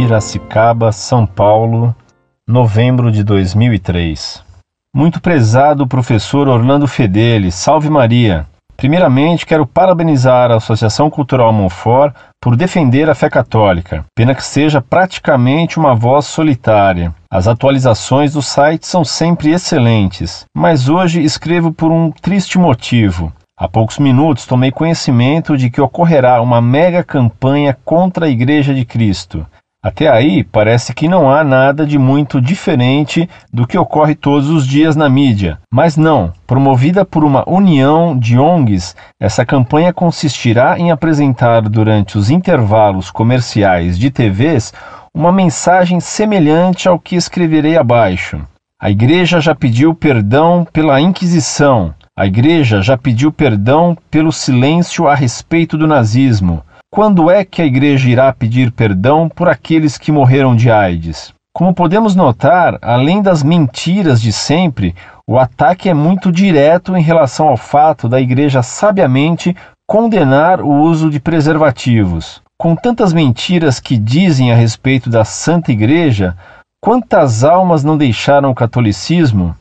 Piracicaba, São Paulo, novembro de 2003. Muito prezado professor Orlando Fedeli, salve Maria. Primeiramente, quero parabenizar a Associação Cultural Monfort por defender a fé católica, pena que seja praticamente uma voz solitária. As atualizações do site são sempre excelentes, mas hoje escrevo por um triste motivo. Há poucos minutos tomei conhecimento de que ocorrerá uma mega campanha contra a Igreja de Cristo. Até aí, parece que não há nada de muito diferente do que ocorre todos os dias na mídia. Mas não, promovida por uma união de ONGs, essa campanha consistirá em apresentar durante os intervalos comerciais de TVs uma mensagem semelhante ao que escreverei abaixo. A Igreja já pediu perdão pela Inquisição. A Igreja já pediu perdão pelo silêncio a respeito do nazismo. Quando é que a Igreja irá pedir perdão por aqueles que morreram de AIDS? Como podemos notar, além das mentiras de sempre, o ataque é muito direto em relação ao fato da Igreja sabiamente condenar o uso de preservativos. Com tantas mentiras que dizem a respeito da Santa Igreja, quantas almas não deixaram o catolicismo?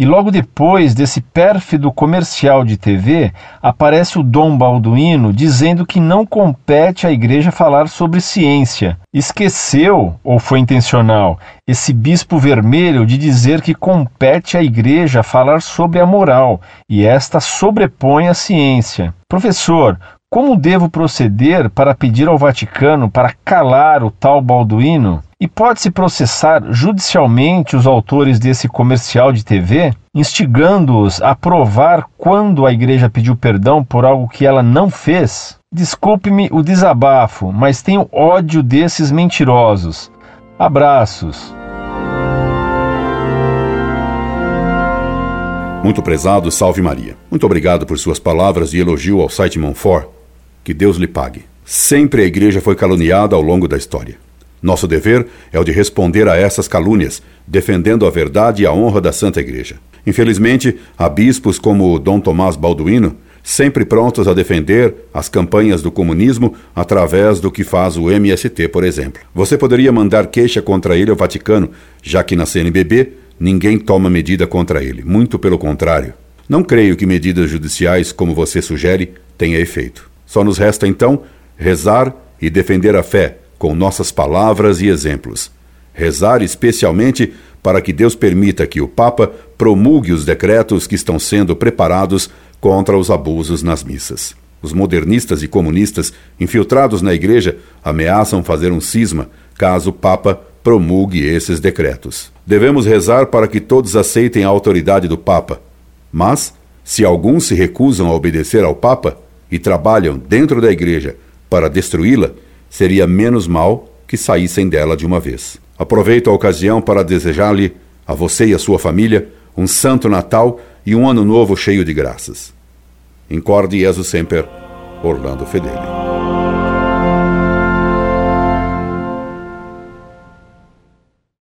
E logo depois desse pérfido comercial de TV, aparece o Dom Balduino dizendo que não compete à igreja falar sobre ciência. Esqueceu, ou foi intencional, esse bispo vermelho de dizer que compete à igreja falar sobre a moral, e esta sobrepõe a ciência. Professor, como devo proceder para pedir ao Vaticano para calar o tal Balduino? E pode-se processar judicialmente os autores desse comercial de TV, instigando-os a provar quando a igreja pediu perdão por algo que ela não fez? Desculpe-me o desabafo, mas tenho ódio desses mentirosos. Abraços. Muito prezado, salve Maria. Muito obrigado por suas palavras de elogio ao site Monfort. Que Deus lhe pague. Sempre a igreja foi caluniada ao longo da história. Nosso dever é o de responder a essas calúnias, defendendo a verdade e a honra da Santa Igreja. Infelizmente, há bispos como Dom Tomás Balduino, sempre prontos a defender as campanhas do comunismo através do que faz o MST, por exemplo. Você poderia mandar queixa contra ele ao Vaticano, já que na CNBB ninguém toma medida contra ele. Muito pelo contrário. Não creio que medidas judiciais, como você sugere, tenha efeito. Só nos resta então rezar e defender a fé com nossas palavras e exemplos. Rezar especialmente para que Deus permita que o Papa promulgue os decretos que estão sendo preparados contra os abusos nas missas. Os modernistas e comunistas infiltrados na igreja ameaçam fazer um cisma caso o Papa promulgue esses decretos. Devemos rezar para que todos aceitem a autoridade do Papa. Mas, se alguns se recusam a obedecer ao Papa, e trabalham dentro da igreja para destruí-la, seria menos mal que saíssem dela de uma vez. Aproveito a ocasião para desejar-lhe, a você e a sua família, um santo Natal e um ano novo cheio de graças. Incorde Jesus Semper, Orlando Fedeli.